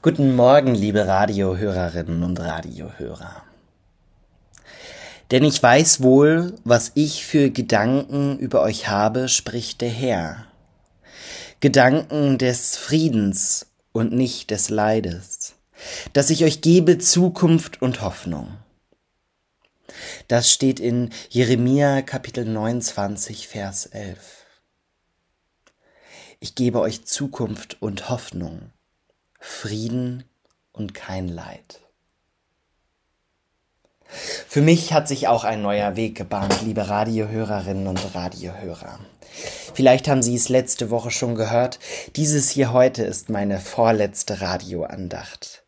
Guten Morgen, liebe Radiohörerinnen und Radiohörer. Denn ich weiß wohl, was ich für Gedanken über euch habe, spricht der Herr. Gedanken des Friedens und nicht des Leides, dass ich euch gebe Zukunft und Hoffnung. Das steht in Jeremia Kapitel 29, Vers 11. Ich gebe euch Zukunft und Hoffnung, Frieden und kein Leid. Für mich hat sich auch ein neuer Weg gebahnt, liebe Radiohörerinnen und Radiohörer. Vielleicht haben Sie es letzte Woche schon gehört. Dieses hier heute ist meine vorletzte Radioandacht,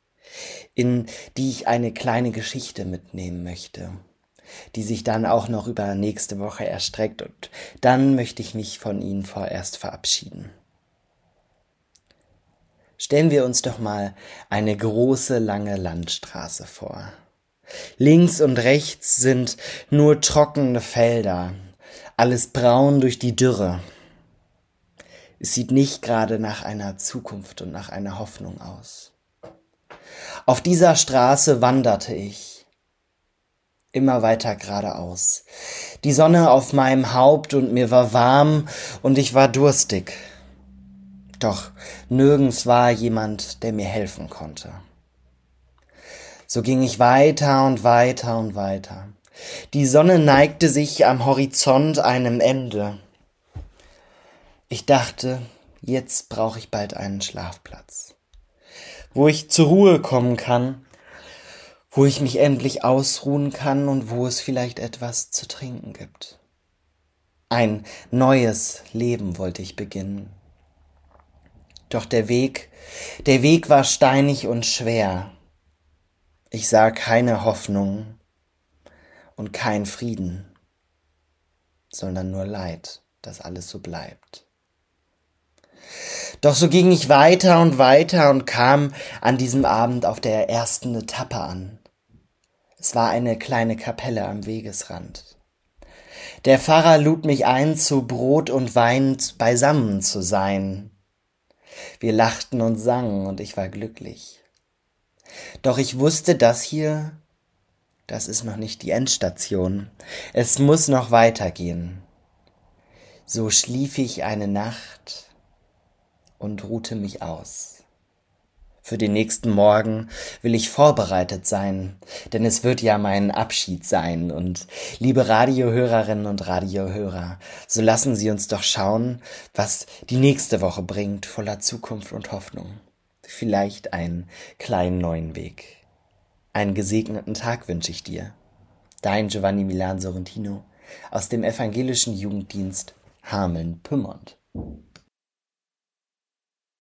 in die ich eine kleine Geschichte mitnehmen möchte, die sich dann auch noch über nächste Woche erstreckt und dann möchte ich mich von Ihnen vorerst verabschieden. Stellen wir uns doch mal eine große, lange Landstraße vor. Links und rechts sind nur trockene Felder, alles braun durch die Dürre. Es sieht nicht gerade nach einer Zukunft und nach einer Hoffnung aus. Auf dieser Straße wanderte ich, immer weiter geradeaus. Die Sonne auf meinem Haupt und mir war warm und ich war durstig. Doch nirgends war jemand, der mir helfen konnte. So ging ich weiter und weiter und weiter. Die Sonne neigte sich am Horizont einem Ende. Ich dachte, jetzt brauche ich bald einen Schlafplatz, wo ich zur Ruhe kommen kann, wo ich mich endlich ausruhen kann und wo es vielleicht etwas zu trinken gibt. Ein neues Leben wollte ich beginnen. Doch der Weg, der Weg war steinig und schwer. Ich sah keine Hoffnung und kein Frieden, sondern nur Leid, dass alles so bleibt. Doch so ging ich weiter und weiter und kam an diesem Abend auf der ersten Etappe an. Es war eine kleine Kapelle am Wegesrand. Der Pfarrer lud mich ein, zu Brot und Wein beisammen zu sein. Wir lachten und sangen und ich war glücklich. Doch ich wusste, das hier, das ist noch nicht die Endstation. Es muss noch weitergehen. So schlief ich eine Nacht und ruhte mich aus. Für den nächsten Morgen will ich vorbereitet sein, denn es wird ja mein Abschied sein. Und liebe Radiohörerinnen und Radiohörer, so lassen Sie uns doch schauen, was die nächste Woche bringt, voller Zukunft und Hoffnung vielleicht einen kleinen neuen Weg. Einen gesegneten Tag wünsche ich dir. Dein Giovanni Milan Sorrentino aus dem evangelischen Jugenddienst Hameln-Pyrmont.